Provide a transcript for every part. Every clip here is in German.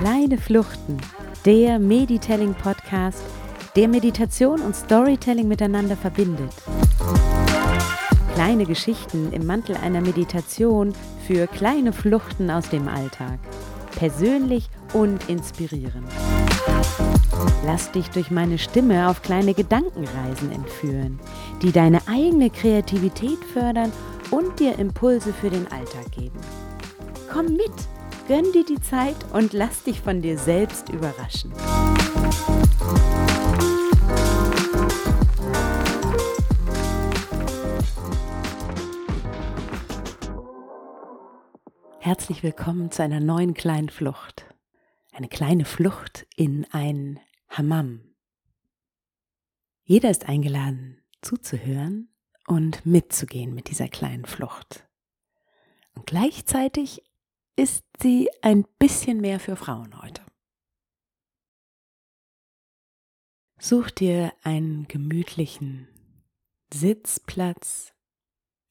Kleine Fluchten, der Meditelling Podcast, der Meditation und Storytelling miteinander verbindet. Kleine Geschichten im Mantel einer Meditation für kleine Fluchten aus dem Alltag. Persönlich und inspirierend. Lass dich durch meine Stimme auf kleine Gedankenreisen entführen, die deine eigene Kreativität fördern und dir Impulse für den Alltag geben. Komm mit, gönn dir die Zeit und lass dich von dir selbst überraschen. Herzlich willkommen zu einer neuen kleinen Flucht. Eine kleine Flucht in ein Hammam. Jeder ist eingeladen, zuzuhören und mitzugehen mit dieser kleinen Flucht. Und gleichzeitig ist sie ein bisschen mehr für Frauen heute. Such dir einen gemütlichen Sitzplatz.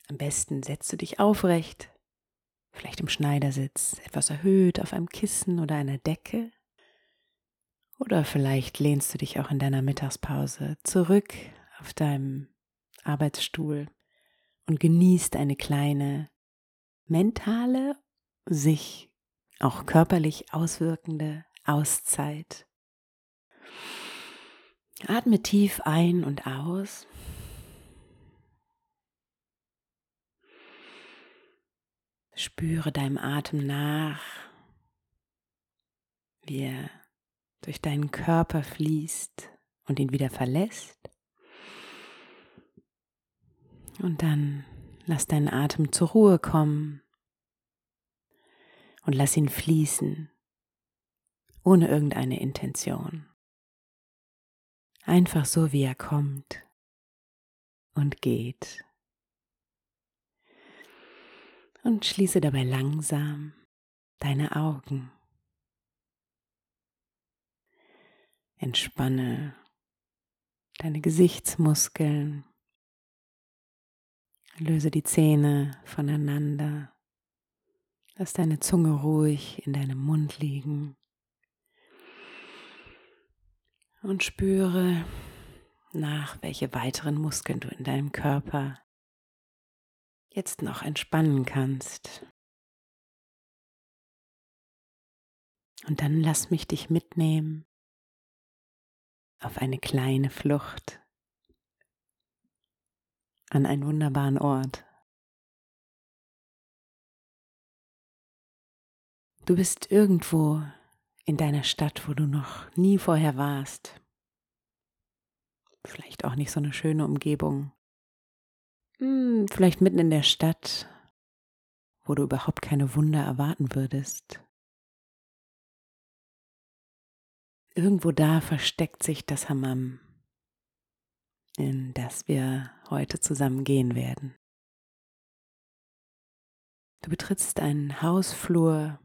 Am besten setzt du dich aufrecht, vielleicht im Schneidersitz, etwas erhöht auf einem Kissen oder einer Decke. Oder vielleicht lehnst du dich auch in deiner Mittagspause zurück auf deinem Arbeitsstuhl und genießt eine kleine mentale, sich auch körperlich auswirkende Auszeit. Atme tief ein und aus. Spüre deinem Atem nach, wie er durch deinen Körper fließt und ihn wieder verlässt. Und dann lass deinen Atem zur Ruhe kommen. Und lass ihn fließen, ohne irgendeine Intention. Einfach so, wie er kommt. Und geht. Und schließe dabei langsam deine Augen. Entspanne deine Gesichtsmuskeln, löse die Zähne voneinander, lass deine Zunge ruhig in deinem Mund liegen. Und spüre nach, welche weiteren Muskeln du in deinem Körper jetzt noch entspannen kannst. Und dann lass mich dich mitnehmen auf eine kleine Flucht an einen wunderbaren Ort. Du bist irgendwo in deiner Stadt, wo du noch nie vorher warst. Vielleicht auch nicht so eine schöne Umgebung. Hm, vielleicht mitten in der Stadt, wo du überhaupt keine Wunder erwarten würdest. Irgendwo da versteckt sich das Hammam, in das wir heute zusammen gehen werden. Du betrittst einen Hausflur,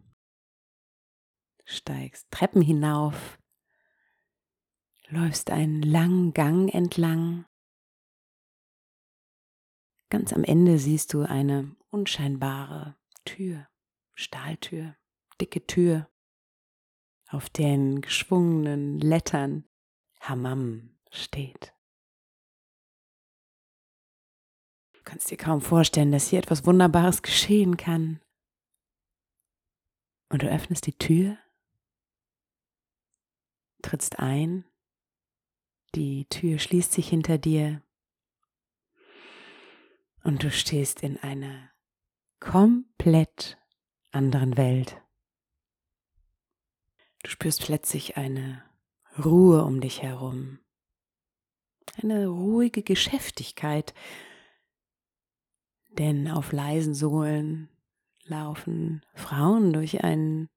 steigst Treppen hinauf, läufst einen langen Gang entlang Ganz am Ende siehst du eine unscheinbare Tür, Stahltür, dicke Tür, auf den geschwungenen Lettern Hammam steht. Kannst dir kaum vorstellen, dass hier etwas Wunderbares geschehen kann. Und du öffnest die Tür, trittst ein, die Tür schließt sich hinter dir und du stehst in einer komplett anderen Welt. Du spürst plötzlich eine Ruhe um dich herum, eine ruhige Geschäftigkeit, denn auf leisen Sohlen laufen Frauen durch einen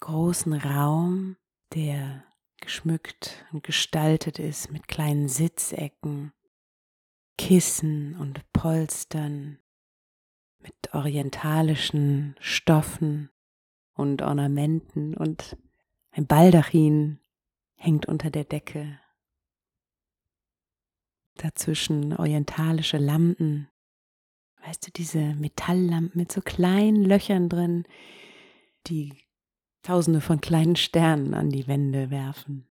großen Raum, der geschmückt und gestaltet ist mit kleinen Sitzecken, Kissen und Polstern mit orientalischen Stoffen und Ornamenten und ein Baldachin hängt unter der Decke. Dazwischen orientalische Lampen, Weißt du, diese Metalllampen mit so kleinen Löchern drin, die tausende von kleinen Sternen an die Wände werfen.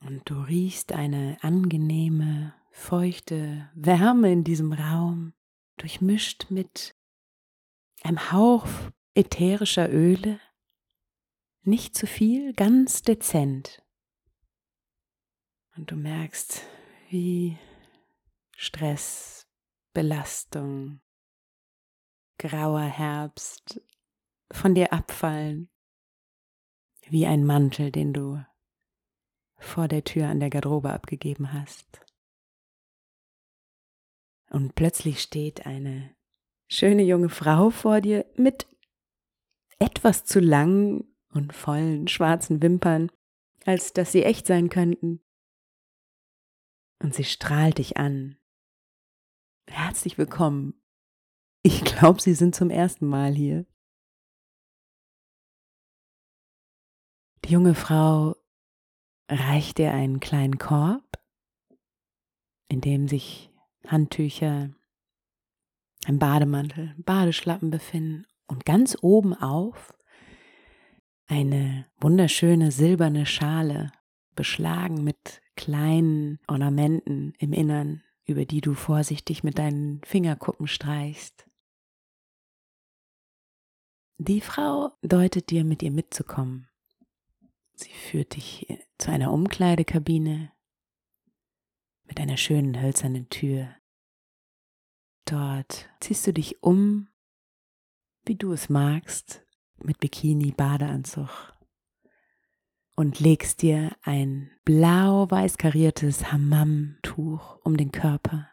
Und du riechst eine angenehme, feuchte Wärme in diesem Raum, durchmischt mit einem Hauch ätherischer Öle. Nicht zu viel, ganz dezent. Und du merkst, wie Stress, Belastung, grauer Herbst von dir abfallen, wie ein Mantel, den du vor der Tür an der Garderobe abgegeben hast. Und plötzlich steht eine schöne junge Frau vor dir mit etwas zu langen und vollen schwarzen Wimpern, als dass sie echt sein könnten. Und sie strahlt dich an. Herzlich willkommen. Ich glaube, Sie sind zum ersten Mal hier. Die junge Frau reicht dir einen kleinen Korb, in dem sich Handtücher, ein Bademantel, Badeschlappen befinden und ganz oben auf eine wunderschöne silberne Schale, beschlagen mit kleinen Ornamenten im Innern, über die du vorsichtig mit deinen Fingerkuppen streichst. Die Frau deutet dir, mit ihr mitzukommen. Sie führt dich zu einer Umkleidekabine mit einer schönen hölzernen Tür. Dort ziehst du dich um, wie du es magst, mit Bikini, Badeanzug und legst dir ein blau-weiß kariertes Hammam-Tuch um den Körper.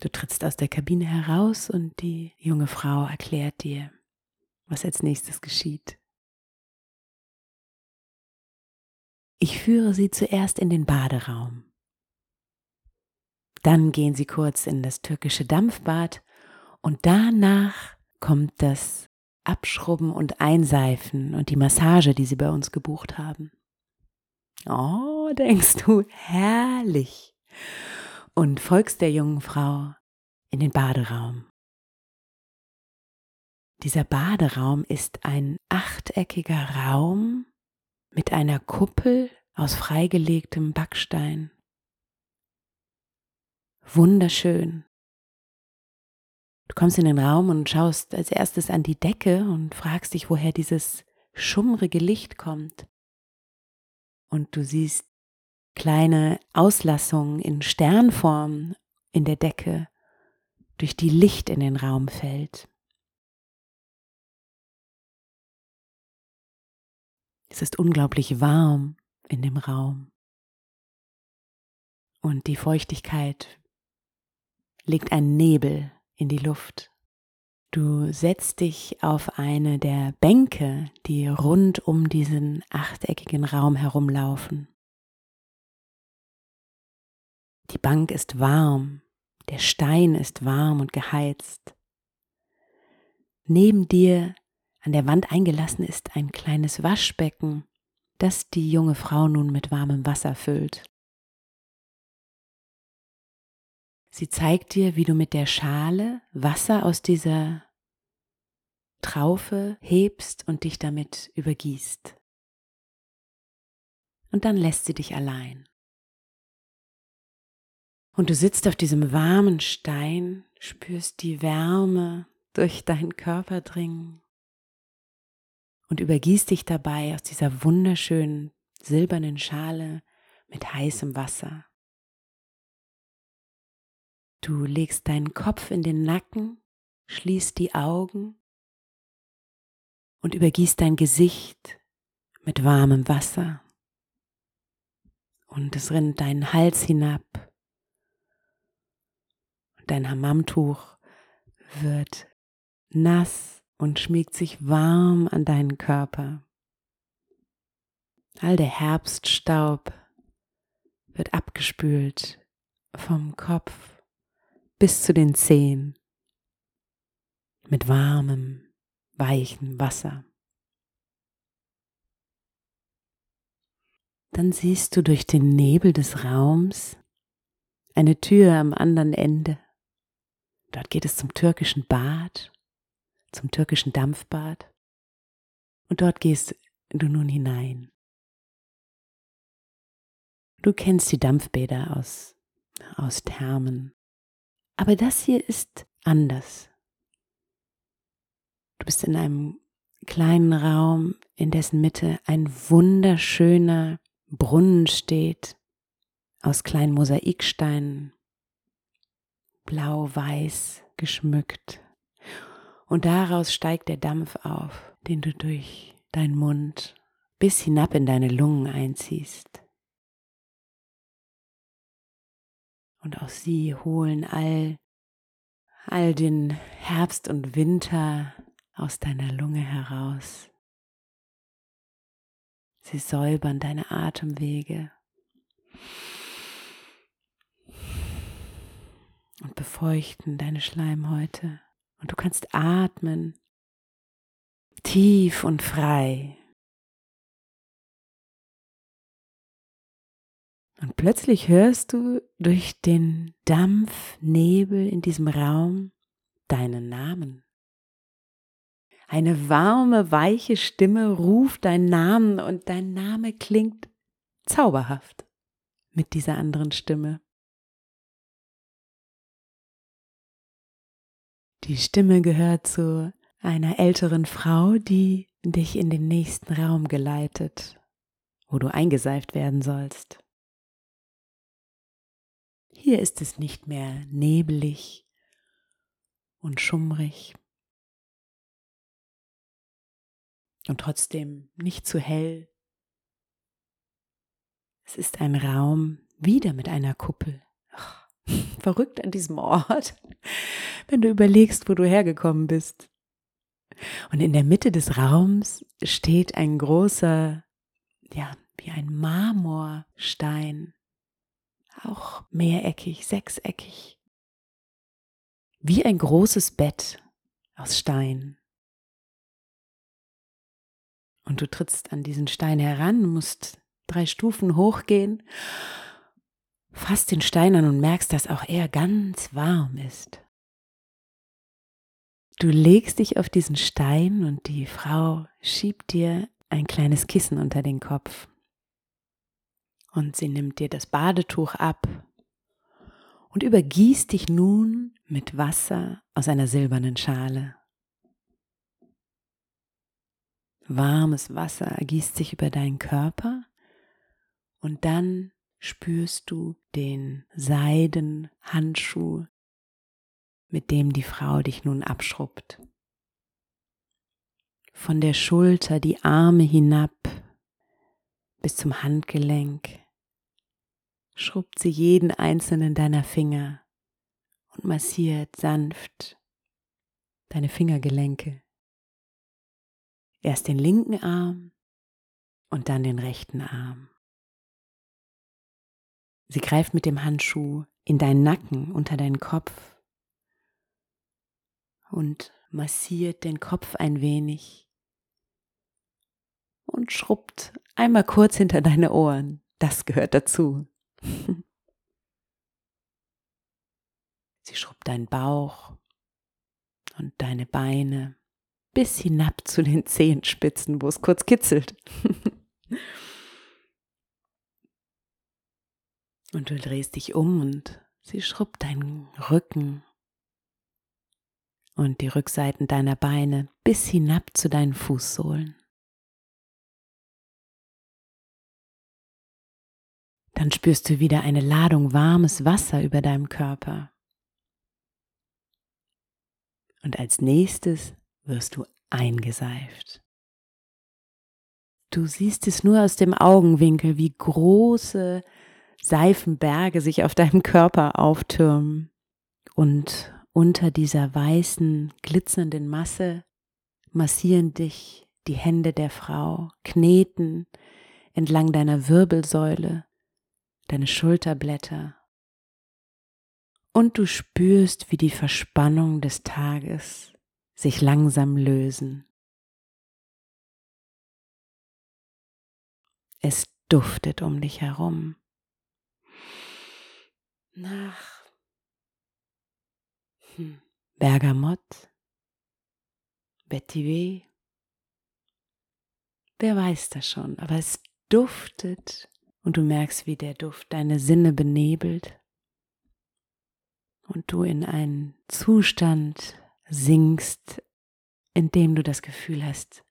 Du trittst aus der Kabine heraus und die junge Frau erklärt dir, was als nächstes geschieht. Ich führe Sie zuerst in den Baderaum. Dann gehen Sie kurz in das türkische Dampfbad und danach kommt das Abschrubben und Einseifen und die Massage, die Sie bei uns gebucht haben. Oh, denkst du, herrlich. Und folgst der jungen Frau in den Baderaum. Dieser Baderaum ist ein achteckiger Raum mit einer Kuppel aus freigelegtem Backstein. Wunderschön. Du kommst in den Raum und schaust als erstes an die Decke und fragst dich, woher dieses schummrige Licht kommt. Und du siehst kleine Auslassungen in Sternform in der Decke, durch die Licht in den Raum fällt. Es ist unglaublich warm in dem Raum. Und die Feuchtigkeit legt einen Nebel in die Luft. Du setzt dich auf eine der Bänke, die rund um diesen achteckigen Raum herumlaufen. Die Bank ist warm, der Stein ist warm und geheizt. Neben dir an der Wand eingelassen ist ein kleines Waschbecken, das die junge Frau nun mit warmem Wasser füllt. Sie zeigt dir, wie du mit der Schale Wasser aus dieser Traufe hebst und dich damit übergießt. Und dann lässt sie dich allein. Und du sitzt auf diesem warmen Stein, spürst die Wärme durch deinen Körper dringen und übergießt dich dabei aus dieser wunderschönen silbernen Schale mit heißem Wasser. Du legst deinen Kopf in den Nacken, schließt die Augen und übergießt dein Gesicht mit warmem Wasser. Und es rinnt deinen Hals hinab. Dein Hammamtuch wird nass und schmiegt sich warm an deinen Körper. All der Herbststaub wird abgespült vom Kopf bis zu den Zehen mit warmem, weichem Wasser. Dann siehst du durch den Nebel des Raums eine Tür am anderen Ende. Dort geht es zum türkischen Bad, zum türkischen Dampfbad. Und dort gehst du nun hinein. Du kennst die Dampfbäder aus, aus Thermen. Aber das hier ist anders. Du bist in einem kleinen Raum, in dessen Mitte ein wunderschöner Brunnen steht, aus kleinen Mosaiksteinen, blau-weiß geschmückt. Und daraus steigt der Dampf auf, den du durch deinen Mund bis hinab in deine Lungen einziehst. Und auch sie holen all, all den Herbst und Winter aus deiner Lunge heraus. Sie säubern deine Atemwege und befeuchten deine Schleimhäute. Und du kannst atmen, tief und frei. Und plötzlich hörst du durch den Dampfnebel in diesem Raum deinen Namen. Eine warme, weiche Stimme ruft deinen Namen und dein Name klingt zauberhaft mit dieser anderen Stimme. Die Stimme gehört zu einer älteren Frau, die dich in den nächsten Raum geleitet, wo du eingeseift werden sollst. Hier ist es nicht mehr nebelig und schummrig, und trotzdem nicht zu hell. Es ist ein Raum wieder mit einer Kuppel. Ach, verrückt an diesem Ort, wenn du überlegst, wo du hergekommen bist. Und in der Mitte des Raums steht ein großer, ja, wie ein Marmorstein, auch mehreckig, sechseckig, wie ein großes Bett aus Stein. Und du trittst an diesen Stein heran, musst drei Stufen hochgehen, fasst den Stein an und merkst, dass auch er ganz warm ist. Du legst dich auf diesen Stein und die Frau schiebt dir ein kleines Kissen unter den Kopf. Und sie nimmt dir das Badetuch ab und übergießt dich nun mit Wasser aus einer silbernen Schale. Warmes Wasser ergießt sich über deinen Körper und dann spürst du den Seidenhandschuh, mit dem die Frau dich nun abschrubbt. Von der Schulter die Arme hinab bis zum Handgelenk schrubbt sie jeden einzelnen deiner Finger und massiert sanft deine Fingergelenke. Erst den linken Arm und dann den rechten Arm. Sie greift mit dem Handschuh in deinen Nacken unter deinen Kopf und massiert den Kopf ein wenig und schrubbt einmal kurz hinter deine Ohren. Das gehört dazu. Sie schrubbt deinen Bauch und deine Beine bis hinab zu den Zehenspitzen, wo es kurz kitzelt. und du drehst dich um und sie schrubbt deinen Rücken und die Rückseiten deiner Beine bis hinab zu deinen Fußsohlen. Dann spürst du wieder eine Ladung warmes Wasser über deinem Körper. Und als nächstes wirst du eingeseift. Du siehst es nur aus dem Augenwinkel, wie große Seifenberge sich auf deinem Körper auftürmen. Und unter dieser weißen, glitzernden Masse massieren dich die Hände der Frau, kneten entlang deiner Wirbelsäule, deine Schulterblätter. Und du spürst, wie die Verspannung des Tages sich langsam lösen. Es duftet um dich herum. nach hm, Bergamott, Vetiver. Wer weiß das schon, aber es duftet und du merkst, wie der Duft deine Sinne benebelt und du in einen Zustand sinkst, in dem du das Gefühl hast,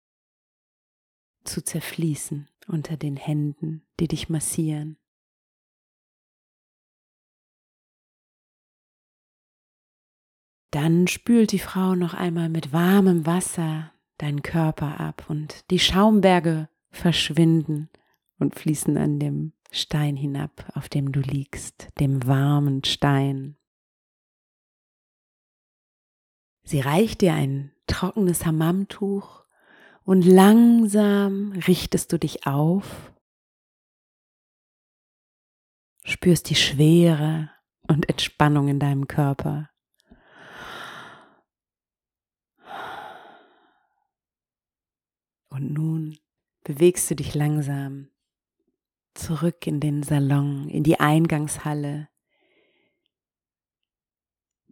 zu zerfließen unter den Händen, die dich massieren. Dann spült die Frau noch einmal mit warmem Wasser deinen Körper ab und die Schaumberge verschwinden und fließen an dem Stein hinab, auf dem du liegst, dem warmen Stein. Sie reicht dir ein trockenes Hammamtuch und langsam richtest du dich auf, spürst die Schwere und Entspannung in deinem Körper. Und nun bewegst du dich langsam zurück in den Salon, in die Eingangshalle,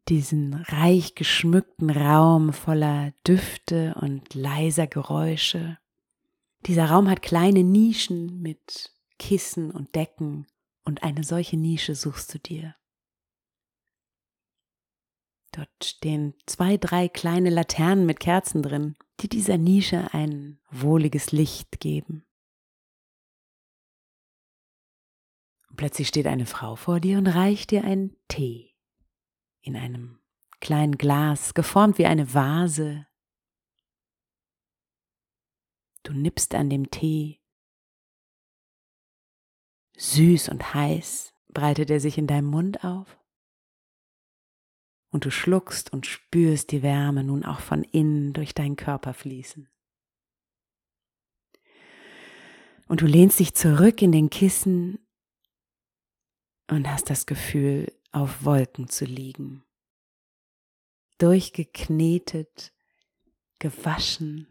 diesen reich geschmückten Raum voller Düfte und leiser Geräusche. Dieser Raum hat kleine Nischen mit Kissen und Decken und eine solche Nische suchst du dir. Dort stehen zwei, drei kleine Laternen mit Kerzen drin, die dieser Nische ein wohliges Licht geben. Plötzlich steht eine Frau vor dir und reicht dir einen Tee in einem kleinen Glas, geformt wie eine Vase. Du nippst an dem Tee. Süß und heiß breitet er sich in deinem Mund auf. Und du schluckst und spürst die Wärme nun auch von innen durch deinen Körper fließen. Und du lehnst dich zurück in den Kissen und hast das Gefühl, auf Wolken zu liegen. Durchgeknetet, gewaschen,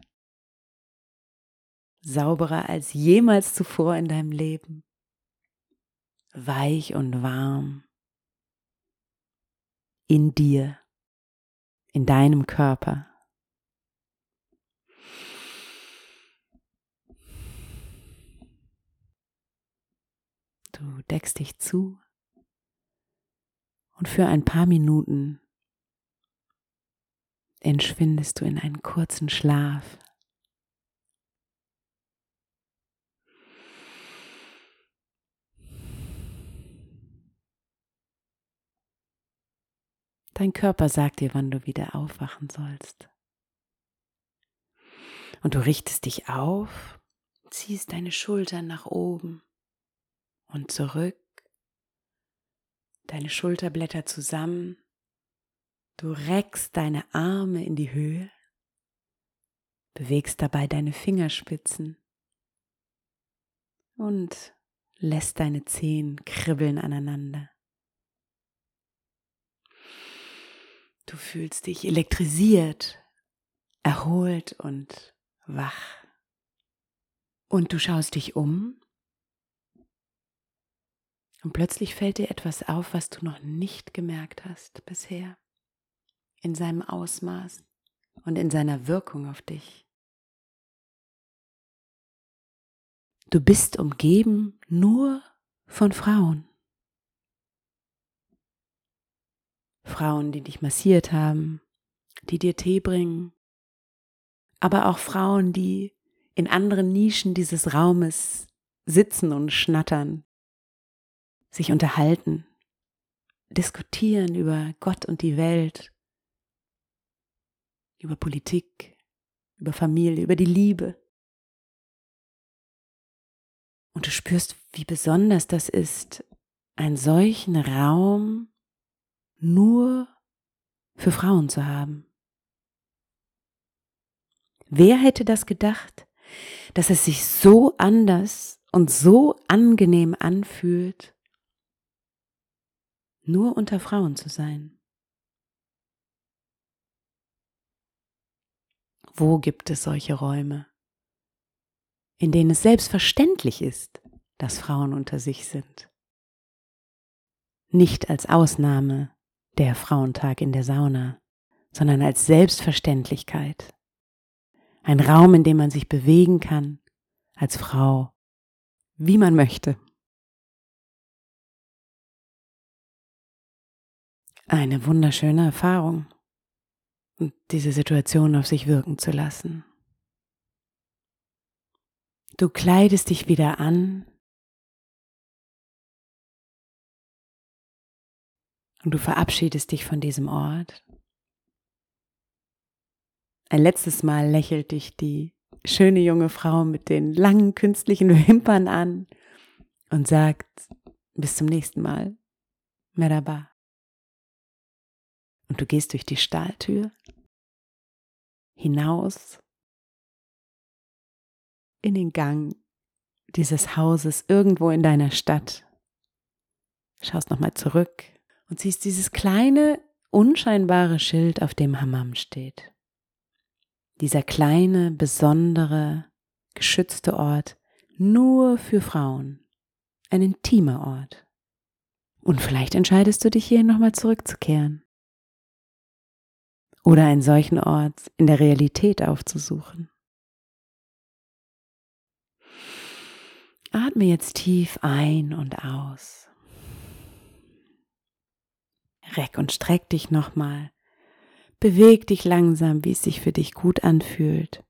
sauberer als jemals zuvor in deinem Leben, weich und warm, in dir, in deinem Körper. Du deckst dich zu und für ein paar Minuten entschwindest du in einen kurzen Schlaf. Dein Körper sagt dir, wann du wieder aufwachen sollst. Und du richtest dich auf, ziehst deine Schultern nach oben und zurück deine Schulterblätter zusammen, du reckst deine Arme in die Höhe, bewegst dabei deine Fingerspitzen und lässt deine Zehen kribbeln aneinander. Du fühlst dich elektrisiert, erholt und wach. Und du schaust dich um und plötzlich fällt dir etwas auf, was du noch nicht gemerkt hast bisher, in seinem Ausmaß und in seiner Wirkung auf dich. Du bist umgeben nur von Frauen. Frauen, die dich massiert haben, die dir Tee bringen, aber auch Frauen, die in anderen Nischen dieses Raumes sitzen und schnattern, sich unterhalten, diskutieren über Gott und die Welt, über Politik, über Familie, über die Liebe. Und du spürst, wie besonders das ist, einen solchen Raum nur für Frauen zu haben. Wer hätte das gedacht, dass es sich so anders und so angenehm anfühlt, nur unter Frauen zu sein? Wo gibt es solche Räume, in denen es selbstverständlich ist, dass Frauen unter sich sind? nicht als Ausnahme der Frauentag in der Sauna, sondern als Selbstverständlichkeit. Ein Raum, in dem man sich bewegen kann, als Frau, wie man möchte. Eine wunderschöne Erfahrung, diese Situation auf sich wirken zu lassen. Du kleidest dich wieder an und du verabschiedest dich von diesem Ort. Ein letztes Mal lächelt dich die schöne junge Frau mit den langen künstlichen Wimpern an und sagt bis zum nächsten Mal. Merhaba. Und du gehst durch die Stahltür hinaus in den Gang dieses Hauses irgendwo in deiner Stadt. Schaust nochmal zurück und siehst dieses kleine, unscheinbare Schild, auf dem Hammam steht. Dieser kleine, besondere, geschützte Ort nur für Frauen. Ein intimer Ort. Und vielleicht entscheidest du dich hier nochmal zurückzukehren. Oder einen solchen Ort in der Realität aufzusuchen. Atme jetzt tief ein und aus. Reck und streck dich nochmal. Beweg dich langsam, wie es sich für dich gut anfühlt.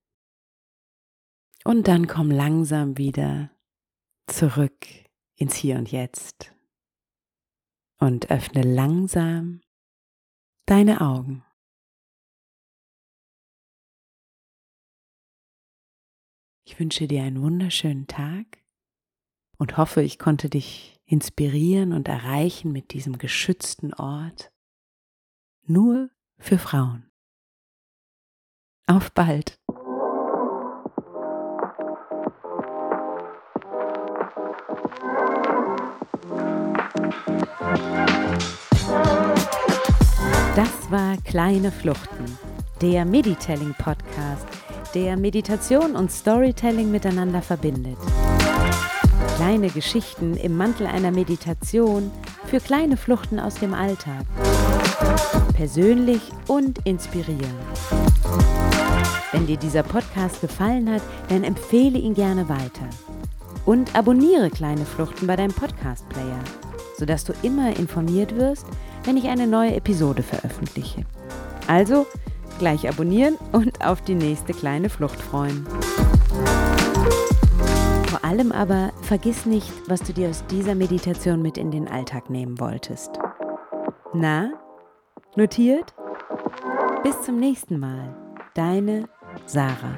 Und dann komm langsam wieder zurück ins Hier und Jetzt. Und öffne langsam deine Augen. Ich wünsche dir einen wunderschönen Tag und hoffe, ich konnte dich inspirieren und erreichen mit diesem geschützten Ort nur für Frauen. Auf bald! Das war Kleine Fluchten, der Meditelling Podcast, der Meditation und Storytelling miteinander verbindet. Kleine Geschichten im Mantel einer Meditation für kleine Fluchten aus dem Alltag. Persönlich und inspirierend. Wenn dir dieser Podcast gefallen hat, dann empfehle ihn gerne weiter. Und abonniere kleine Fluchten bei deinem Podcast-Player, sodass du immer informiert wirst, wenn ich eine neue Episode veröffentliche. Also gleich abonnieren und auf die nächste kleine Flucht freuen allem aber vergiss nicht, was du dir aus dieser Meditation mit in den Alltag nehmen wolltest. Na, notiert? Bis zum nächsten Mal. Deine Sarah.